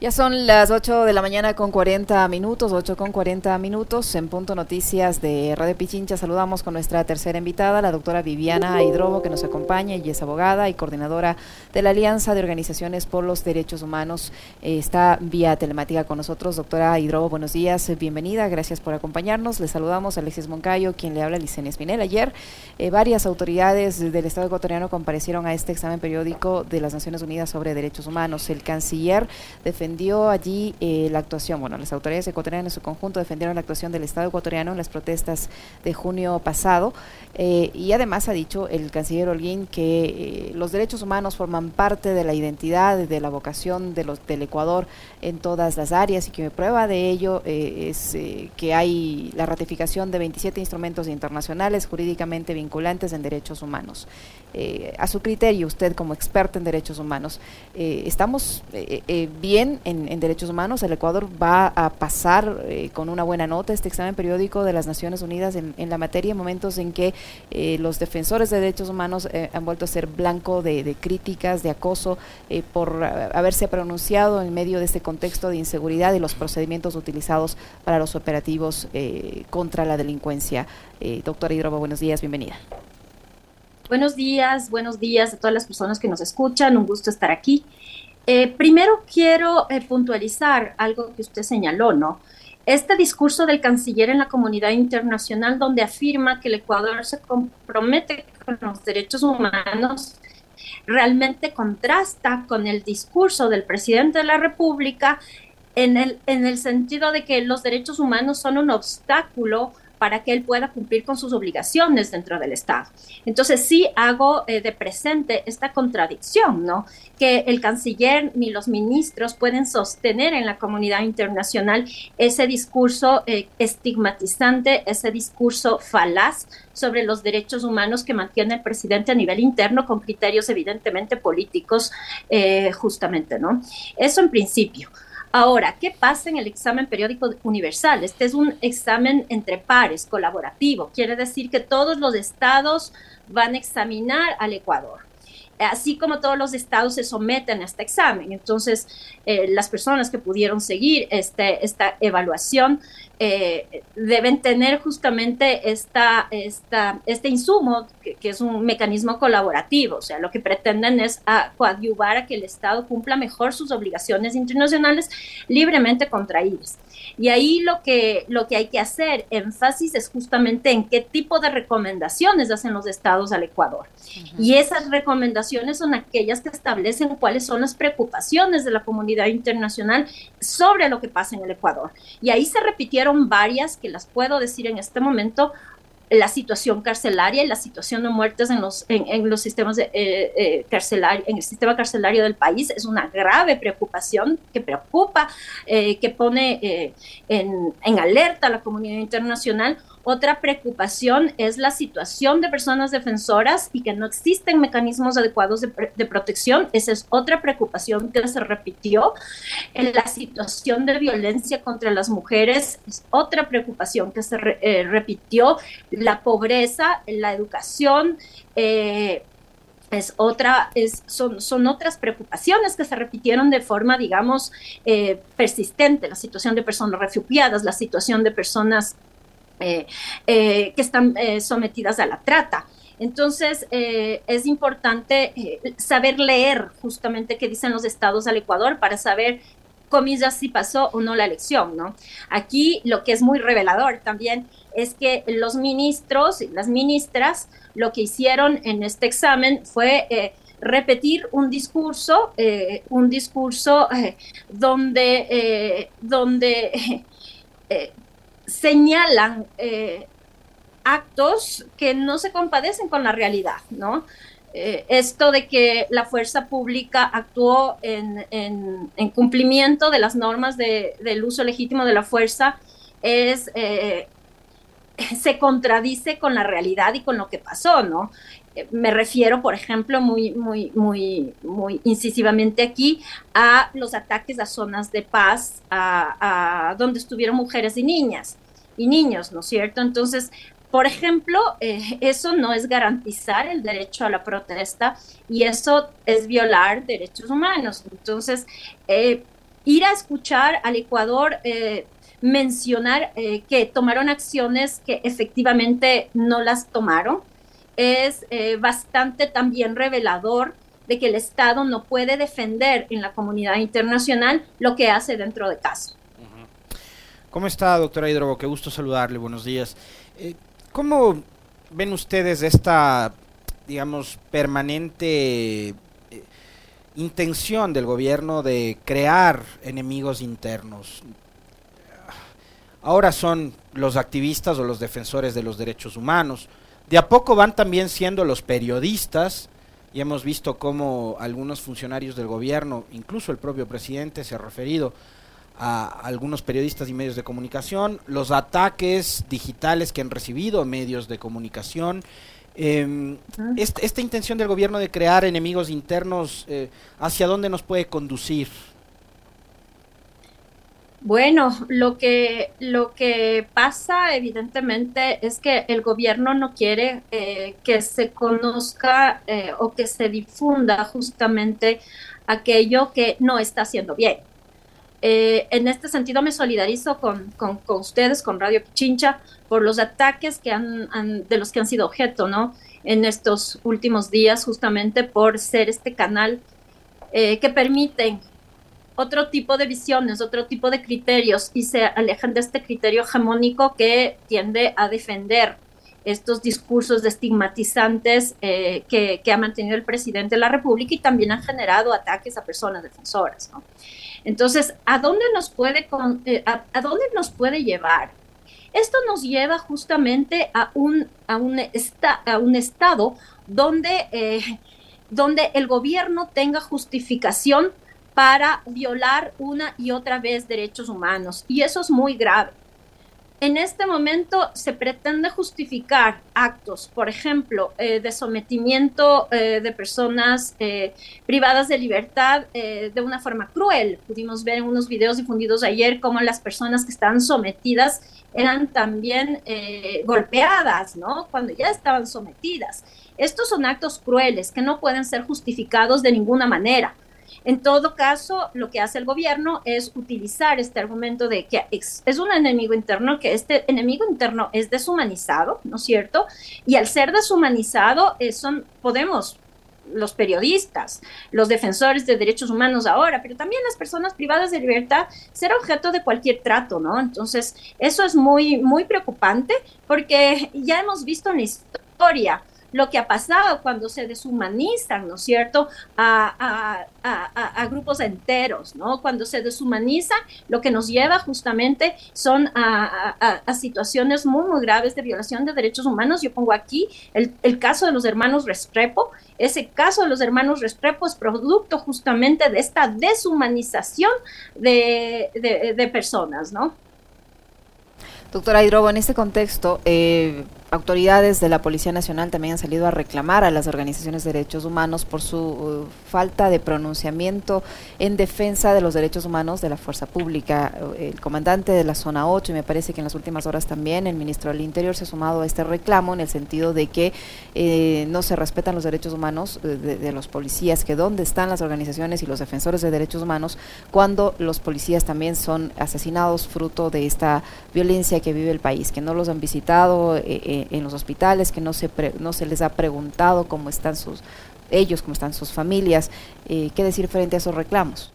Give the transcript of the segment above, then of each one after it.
Ya son las 8 de la mañana con 40 minutos, 8 con 40 minutos. En Punto Noticias de Radio Pichincha saludamos con nuestra tercera invitada, la doctora Viviana Hidrobo, que nos acompaña y es abogada y coordinadora de la Alianza de Organizaciones por los Derechos Humanos. Eh, está vía telemática con nosotros. Doctora Hidrobo, buenos días, bienvenida, gracias por acompañarnos. Le saludamos a Alexis Moncayo, quien le habla, Licenia Espinel. Ayer eh, varias autoridades del Estado ecuatoriano comparecieron a este examen periódico de las Naciones Unidas sobre Derechos Humanos. El canciller defendió defendió allí eh, la actuación, bueno, las autoridades ecuatorianas en su conjunto defendieron la actuación del Estado ecuatoriano en las protestas de junio pasado eh, y además ha dicho el canciller Holguín que eh, los derechos humanos forman parte de la identidad, de la vocación de los, del Ecuador en todas las áreas y que prueba de ello es que hay la ratificación de 27 instrumentos internacionales jurídicamente vinculantes en derechos humanos. a su criterio, usted como experto en derechos humanos, ¿estamos bien en, derechos humanos. El Ecuador va a pasar eh, con una buena nota este examen periódico de las Naciones Unidas en, la materia, en momentos en que eh, los defensores de derechos humanos eh, han vuelto a ser blanco de, críticas, de acoso, por haberse pronunciado en medio de este contexto de inseguridad y los procedimientos utilizados para los operativos contra la delincuencia. doctora Hidrobo, buenos días, bienvenida. Buenos días, buenos días a todas las personas que nos escuchan, un gusto estar aquí. Eh, primero quiero eh, puntualizar algo que usted señaló, ¿no? Este discurso del canciller en la comunidad internacional donde afirma que el Ecuador se compromete con los derechos humanos realmente contrasta con el discurso del presidente de la República en el, en el sentido de que los derechos humanos son un obstáculo para que él pueda cumplir con sus obligaciones dentro del Estado. Entonces sí hago eh, de presente esta contradicción, ¿no? Que el canciller ni los ministros pueden sostener en la comunidad internacional ese discurso eh, estigmatizante, ese discurso falaz sobre los derechos humanos que mantiene el presidente a nivel interno con criterios evidentemente políticos, eh, justamente, ¿no? Eso en principio. Ahora, ¿qué pasa en el examen periódico universal? Este es un examen entre pares, colaborativo. Quiere decir que todos los estados van a examinar al Ecuador así como todos los estados se someten a este examen. Entonces, eh, las personas que pudieron seguir este, esta evaluación eh, deben tener justamente esta, este insumo, que, es un mecanismo colaborativo, o sea, lo que pretenden es a, coadyuvar a que el Estado cumpla mejor sus obligaciones internacionales libremente contraídas. Y ahí lo que, lo que hay que hacer énfasis es justamente en qué tipo de recomendaciones hacen los estados al Ecuador. Y esas recomendaciones son aquellas que establecen cuáles son las preocupaciones de la comunidad internacional sobre lo que pasa en el Ecuador. Y ahí se repitieron varias que las puedo decir en este momento la situación carcelaria y la situación de muertes en los, en, los sistemas de, eh, eh en el sistema carcelario del país es una grave preocupación que preocupa, eh, que pone eh, en, en alerta a la comunidad internacional otra preocupación es la situación de personas defensoras y que no existen mecanismos adecuados de, protección. Esa es otra preocupación que se repitió. En la situación de violencia contra las mujeres es otra preocupación que se eh, repitió. La pobreza, la educación. Eh, es otra, es, son, son, otras preocupaciones que se repitieron de forma, digamos, eh, persistente, la situación de personas refugiadas, la situación de personas eh, eh, que están eh, sometidas a la trata. Entonces, es importante saber leer justamente qué dicen los estados al Ecuador para saber, comillas, si pasó o no la elección, ¿no? Aquí lo que es muy revelador también es que los ministros y las ministras lo que hicieron en este examen fue repetir un discurso, un discurso donde, donde señalan eh, actos que no se compadecen con la realidad, ¿no? Eh, esto de que la fuerza pública actuó en, cumplimiento de las normas del uso legítimo de la fuerza es eh, se contradice con la realidad y con lo que pasó, ¿no? Me refiero, por ejemplo, muy, muy, muy, muy incisivamente aquí a los ataques a zonas de paz, a, donde estuvieron mujeres y niñas y niños, ¿no es cierto? Entonces, por ejemplo, eh, eso no es garantizar el derecho a la protesta y eso es violar derechos humanos. Entonces, eh, ir a escuchar al Ecuador eh, mencionar eh, que tomaron acciones que efectivamente no las tomaron es eh, bastante también revelador de que el Estado no puede defender en la comunidad internacional lo que hace dentro de casa. ¿Cómo está, doctora Hidrobo? Qué gusto saludarle, buenos días. ¿Cómo ven ustedes esta, digamos, permanente intención del gobierno de crear enemigos internos. Ahora son los activistas o los defensores de los derechos humanos. De a poco van también siendo los periodistas y hemos visto cómo algunos funcionarios del gobierno, incluso el propio presidente, se ha referido a algunos periodistas y medios de comunicación, los ataques digitales que han recibido medios de comunicación eh, esta, intención del gobierno de crear enemigos internos, eh, ¿hacia dónde nos puede conducir? Bueno, lo que, lo que pasa evidentemente es que el gobierno no quiere eh, que se conozca eh, o que se difunda justamente aquello que no está haciendo bien. en este sentido me solidarizo con, con, ustedes, con Radio Pichincha, por los ataques que han, de los que han sido objeto, ¿no? En estos últimos días, justamente por ser este canal eh, que permiten otro tipo de visiones, otro tipo de criterios y se alejan de este criterio hegemónico que tiende a defender estos discursos estigmatizantes eh, que, ha mantenido el presidente de la República y también han generado ataques a personas defensoras. ¿no? Entonces, ¿a dónde nos puede, eh, a dónde nos puede llevar? Esto nos lleva justamente a un, a un, a un estado donde, eh, donde el gobierno tenga justificación para violar una y otra vez derechos humanos. Y eso es muy grave. En este momento se pretende justificar actos, por ejemplo, eh, de sometimiento eh, de personas eh, privadas de libertad de una forma cruel. Pudimos ver en unos videos difundidos ayer cómo las personas que estaban sometidas eran también golpeadas, ¿no? Cuando ya estaban sometidas. Estos son actos crueles que no pueden ser justificados de ninguna manera. En todo caso, lo que hace el gobierno es utilizar este argumento de que es, un enemigo interno, que este enemigo interno es deshumanizado, ¿no es cierto? Y al ser deshumanizado, eh, son, podemos los periodistas, los defensores de derechos humanos ahora, pero también las personas privadas de libertad ser objeto de cualquier trato, ¿no? Entonces, eso es muy, muy preocupante porque ya hemos visto en la historia lo que ha pasado cuando se deshumanizan, ¿no es cierto?, a, grupos enteros, ¿no? Cuando se deshumaniza, lo que nos lleva justamente son a, situaciones muy, muy graves de violación de derechos humanos. Yo pongo aquí el, caso de los hermanos Restrepo. Ese caso de los hermanos Restrepo es producto justamente de esta deshumanización de, personas, ¿no? Doctora Hidrobo, en este contexto, eh, autoridades de la Policía Nacional también han salido a reclamar a las organizaciones de derechos humanos por su uh, falta de pronunciamiento en defensa de los derechos humanos de la fuerza pública. El comandante de la zona 8, y me parece que en las últimas horas también el ministro del Interior se ha sumado a este reclamo en el sentido de que eh, no se respetan los derechos humanos eh, de, los policías, que dónde están las organizaciones y los defensores de derechos humanos cuando los policías también son asesinados fruto de esta violencia que vive el país, que no los han visitado eh, en los hospitales, que no se, no se les ha preguntado cómo están sus, ellos, cómo están sus familias. Eh, ¿Qué decir frente a esos reclamos?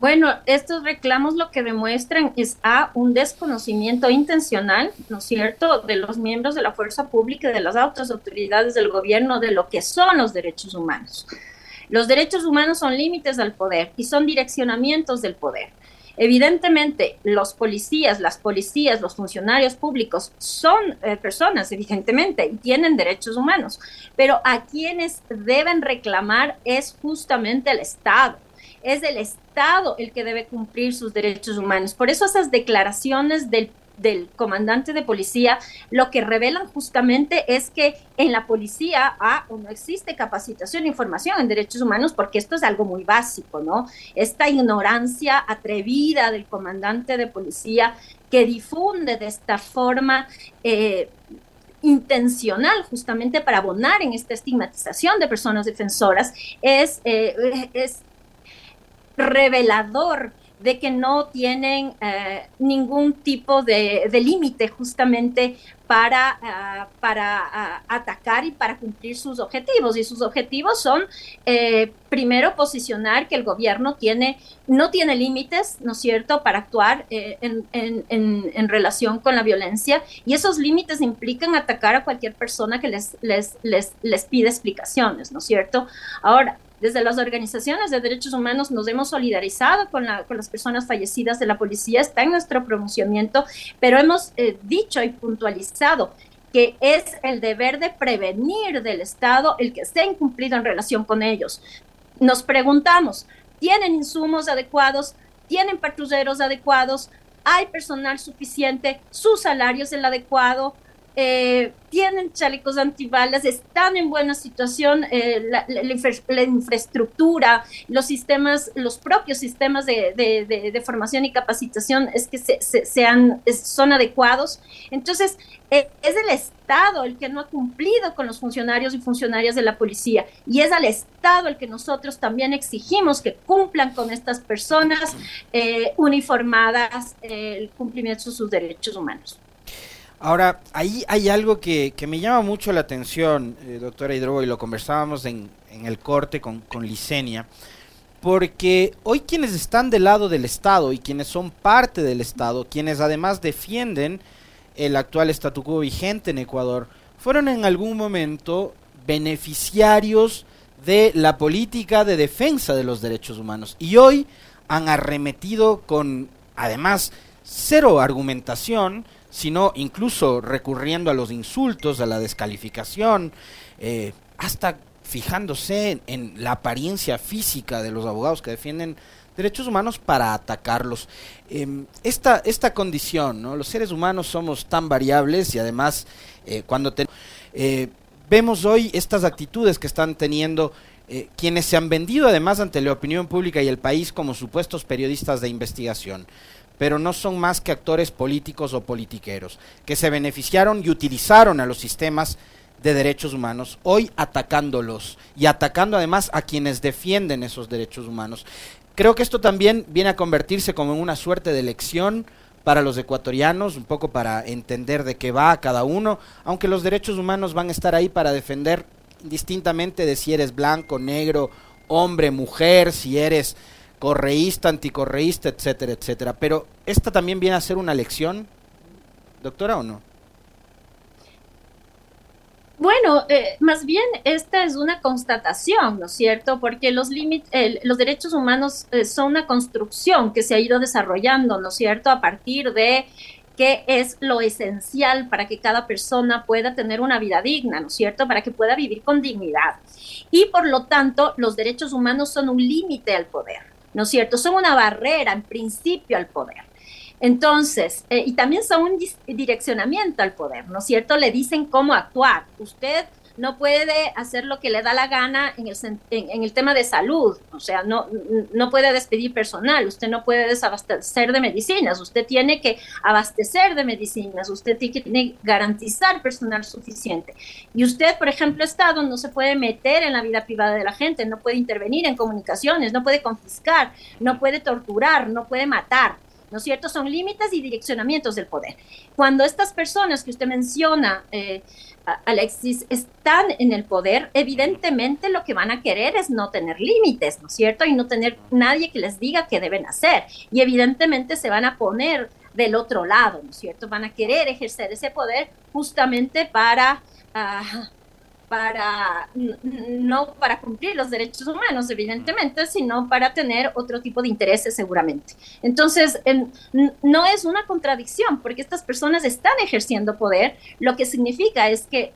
Bueno, estos reclamos lo que demuestran es a un desconocimiento intencional, ¿no es cierto?, de los miembros de la fuerza pública de las otras autoridades del gobierno de lo que son los derechos humanos. Los derechos humanos son límites al poder y son direccionamientos del poder. Evidentemente, los policías, las policías, los funcionarios públicos son eh, personas, evidentemente, y tienen derechos humanos, pero a quienes deben reclamar es justamente el Estado. Es el Estado el que debe cumplir sus derechos humanos. Por eso esas declaraciones del del comandante de policía, lo que revelan justamente es que en la policía ah, no existe capacitación e información en derechos humanos porque esto es algo muy básico, ¿no? Esta ignorancia atrevida del comandante de policía que difunde de esta forma eh, intencional justamente para abonar en esta estigmatización de personas defensoras es, eh, es revelador de que no tienen eh, ningún tipo de, límite justamente para, ah, para ah, atacar y para cumplir sus objetivos. Y sus objetivos son, eh, primero, posicionar que el gobierno tiene, no tiene límites, ¿no es cierto?, para actuar eh, en, en, en, relación con la violencia. Y esos límites implican atacar a cualquier persona que les, les, les, les pide explicaciones, ¿no es cierto? Ahora, desde las organizaciones de derechos humanos nos hemos solidarizado con, la, con las personas fallecidas de la policía, está en nuestro pronunciamiento, pero hemos eh, dicho y puntualizado que es el deber de prevenir del Estado el que esté incumplido en relación con ellos. Nos preguntamos, ¿tienen insumos adecuados? ¿Tienen patrulleros adecuados? ¿Hay personal suficiente? ¿Su salario es el adecuado? Eh, tienen chalecos antibalas, están en buena situación, eh, la, infraestructura, los sistemas, los propios sistemas de, formación y capacitación es que se, sean, son adecuados. Entonces, eh, es el Estado el que no ha cumplido con los funcionarios y funcionarias de la policía y es al Estado el que nosotros también exigimos que cumplan con estas personas uniformadas el cumplimiento de sus derechos humanos. Ahora, ahí hay algo que, me llama mucho la atención, eh, doctora Hidrobo, y lo conversábamos en, el corte con, con Licenia, porque hoy quienes están del lado del Estado y quienes son parte del Estado, quienes además defienden el actual statu quo vigente en Ecuador, fueron en algún momento beneficiarios de la política de defensa de los derechos humanos. Y hoy han arremetido con, además, cero argumentación, sino incluso recurriendo a los insultos, a la descalificación, eh, hasta fijándose en, la apariencia física de los abogados que defienden derechos humanos para atacarlos. Em, esta, esta condición, ¿no? los seres humanos somos tan variables y además eh, cuando eh, vemos hoy estas actitudes que están teniendo quienes se han vendido además ante la opinión pública y el país como supuestos periodistas de investigación pero no son más que actores políticos o politiqueros, que se beneficiaron y utilizaron a los sistemas de derechos humanos, hoy atacándolos y atacando además a quienes defienden esos derechos humanos. Creo que esto también viene a convertirse como en una suerte de lección para los ecuatorianos, un poco para entender de qué va cada uno, aunque los derechos humanos van a estar ahí para defender distintamente de si eres blanco, negro, hombre, mujer, si eres correísta, anticorreísta, etcétera, etcétera. Pero esta también viene a ser una lección, doctora, ¿o no? Bueno, eh, más bien esta es una constatación, ¿no es cierto? Porque los, los derechos humanos eh, son una construcción que se ha ido desarrollando, ¿no es cierto? A partir de qué es lo esencial para que cada persona pueda tener una vida digna, ¿no es cierto? Para que pueda vivir con dignidad. Y por lo tanto, los derechos humanos son un límite al poder. ¿No es cierto? Son una barrera en principio al poder. Entonces, eh, y también son un direccionamiento al poder, ¿no es cierto? Le dicen cómo actuar. Usted no puede hacer lo que le da la gana en el, en, el tema de salud, o sea, no, no puede despedir personal, usted no puede desabastecer de medicinas, usted tiene que abastecer de medicinas, usted tiene que garantizar personal suficiente. Y usted, por ejemplo, Estado, no se puede meter en la vida privada de la gente, no puede intervenir en comunicaciones, no puede confiscar, no puede torturar, no puede matar. ¿No es cierto? Son límites y direccionamientos del poder. Cuando estas personas que usted menciona, eh, Alexis, están en el poder, evidentemente lo que van a querer es no tener límites, ¿no es cierto? Y no tener nadie que les diga qué deben hacer. Y evidentemente se van a poner del otro lado, ¿no es cierto? Van a querer ejercer ese poder justamente para... Ah, para no para cumplir los derechos humanos, evidentemente, sino para tener otro tipo de intereses seguramente. Entonces, no es una contradicción, porque estas personas están ejerciendo poder, lo que significa es que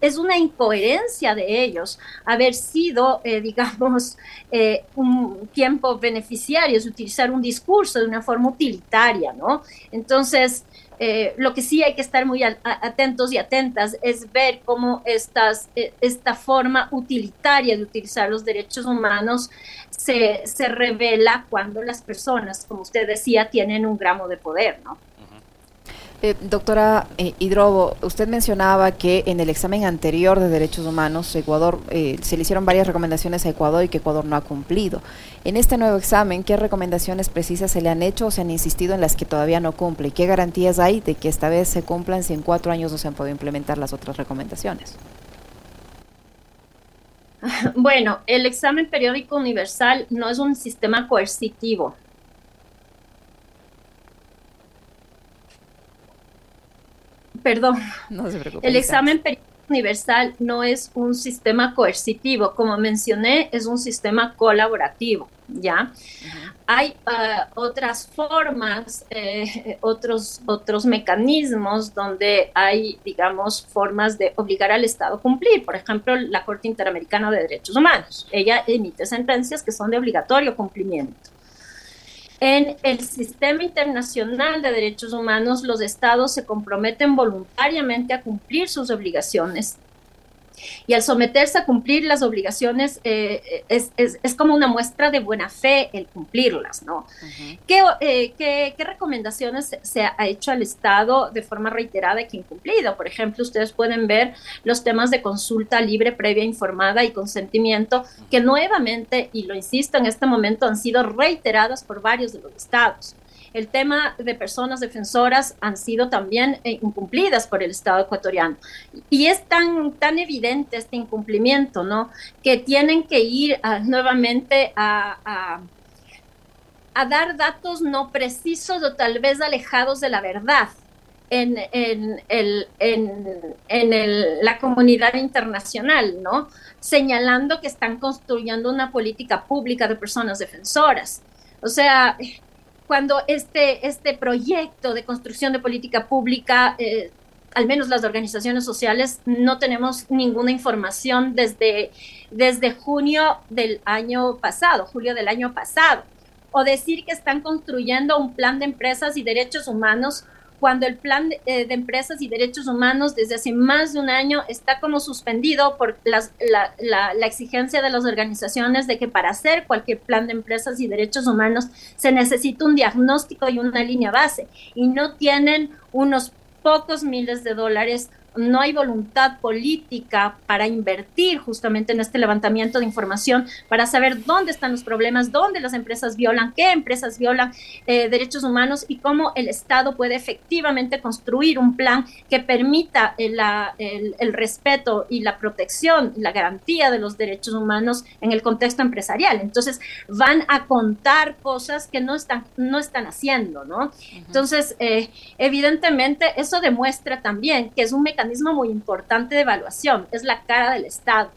es una incoherencia de ellos haber sido, eh, digamos, eh, un tiempo beneficiarios, utilizar un discurso de una forma utilitaria, ¿no? Entonces, eh, lo que sí hay que estar muy atentos y atentas es ver cómo estas, eh, esta forma utilitaria de utilizar los derechos humanos se, se, revela cuando las personas, como usted decía, tienen un gramo de poder, ¿no? Eh, doctora eh, Hidrobo, usted mencionaba que en el examen anterior de derechos humanos, Ecuador, eh, se le hicieron varias recomendaciones a Ecuador y que Ecuador no ha cumplido. En este nuevo examen, ¿qué recomendaciones precisas se le han hecho o se han insistido en las que todavía no cumple? ¿Y qué garantías hay de que esta vez se cumplan si en cuatro años no se han podido implementar las otras recomendaciones? Bueno, el examen periódico universal no es un sistema coercitivo, perdón, no se preocupe, el examen universal no es un sistema coercitivo, como mencioné, es un sistema colaborativo, ¿ya? Hay ah, otras formas, eh, otros, otros mecanismos donde hay, digamos, formas de obligar al Estado a cumplir. Por ejemplo, la Corte Interamericana de Derechos Humanos. Ella emite sentencias que son de obligatorio cumplimiento. En el sistema internacional de derechos humanos, los estados se comprometen voluntariamente a cumplir sus obligaciones y al someterse a cumplir las obligaciones eh, es, es, como una muestra de buena fe el cumplirlas, ¿no? Eh, ¿Qué, qué, recomendaciones se ha hecho al Estado de forma reiterada y que incumplido? Por ejemplo, ustedes pueden ver los temas de consulta libre, previa, informada y consentimiento, que nuevamente, y lo insisto en este momento, han sido reiteradas por varios de los estados el tema de personas defensoras han sido también eh, incumplidas por el Estado ecuatoriano. Y es tan, tan evidente este incumplimiento, ¿no? Que tienen que ir ah, nuevamente a, a, dar datos no precisos o tal vez alejados de la verdad. En, en, el, en, el, la comunidad internacional, ¿no? Señalando que están construyendo una política pública de personas defensoras. O sea, cuando este, este proyecto de construcción de política pública, eh, al menos las organizaciones sociales, no tenemos ninguna información desde, desde junio del año pasado, julio del año pasado. O decir que están construyendo un plan de empresas y derechos humanos cuando el plan eh, de, empresas y derechos humanos desde hace más de un año está como suspendido por la, la, exigencia de las organizaciones de que para hacer cualquier plan de empresas y derechos humanos se necesita un diagnóstico y una línea base y no tienen unos pocos miles de dólares no hay voluntad política para invertir justamente en este levantamiento de información, para saber dónde están los problemas, dónde las empresas violan, qué empresas violan eh, derechos humanos y cómo el Estado puede efectivamente construir un plan que permita el, el, respeto y la protección, la garantía de los derechos humanos en el contexto empresarial. Entonces, van a contar cosas que no están, no están haciendo, ¿no? Entonces, eh, evidentemente, eso demuestra también que es un mecanismo mecanismo muy importante de evaluación, es la cara del Estado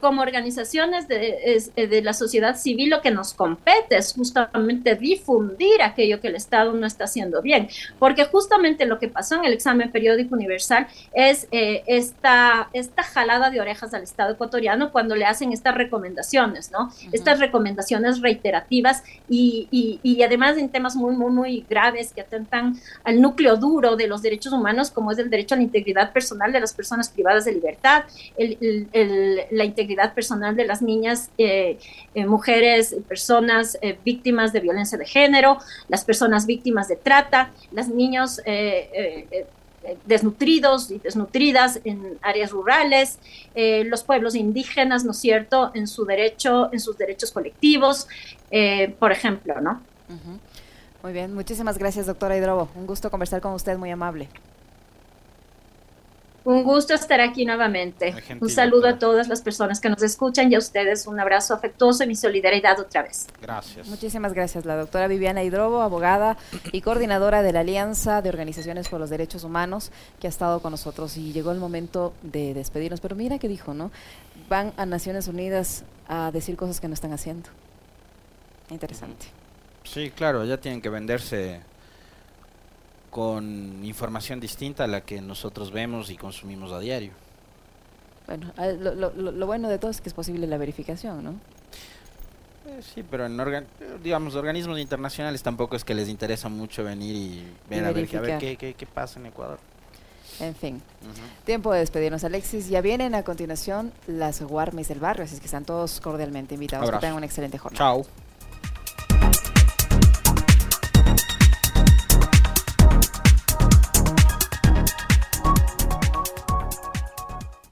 como organizaciones de, eh, de, la sociedad civil lo que nos compete es justamente difundir aquello que el Estado no está haciendo bien, porque justamente lo que pasó en el examen periódico universal es eh, esta, esta jalada de orejas al Estado ecuatoriano cuando le hacen estas recomendaciones, ¿no? Estas recomendaciones reiterativas y, y, y, además en temas muy, muy, muy graves que atentan al núcleo duro de los derechos humanos, como es el derecho a la integridad personal de las personas privadas de libertad, el, el, la integridad integridad personal de las niñas, eh, eh, mujeres, personas eh, víctimas de violencia de género, las personas víctimas de trata, los niños desnutridos y desnutridas en áreas rurales, los pueblos indígenas, ¿no es cierto?, en su derecho, en sus derechos colectivos, por ejemplo, ¿no? Muy bien, muchísimas gracias, doctora Hidrobo. Un gusto conversar con usted, muy amable. Un gusto estar aquí nuevamente. Un saludo a todas las personas que nos escuchan y a ustedes un abrazo afectuoso y mi solidaridad otra vez. Gracias. Muchísimas gracias. La doctora Viviana Hidrobo, abogada y coordinadora de la Alianza de Organizaciones por los Derechos Humanos, que ha estado con nosotros y llegó el momento de despedirnos. Pero mira qué dijo, ¿no? Van a Naciones Unidas a decir cosas que no están haciendo. Interesante. Sí, claro, ya tienen que venderse con información distinta a la que nosotros vemos y consumimos a diario. Bueno, lo, bueno de todo es que es posible la verificación, ¿no? Eh, sí, pero en digamos organismos internacionales tampoco es que les interesa mucho venir y ver, a, ver, qué, pasa en Ecuador. En fin, tiempo de despedirnos, Alexis. Ya vienen a continuación las Guarmes del barrio, así que están todos cordialmente invitados. Que tengan una excelente jornada. Chao.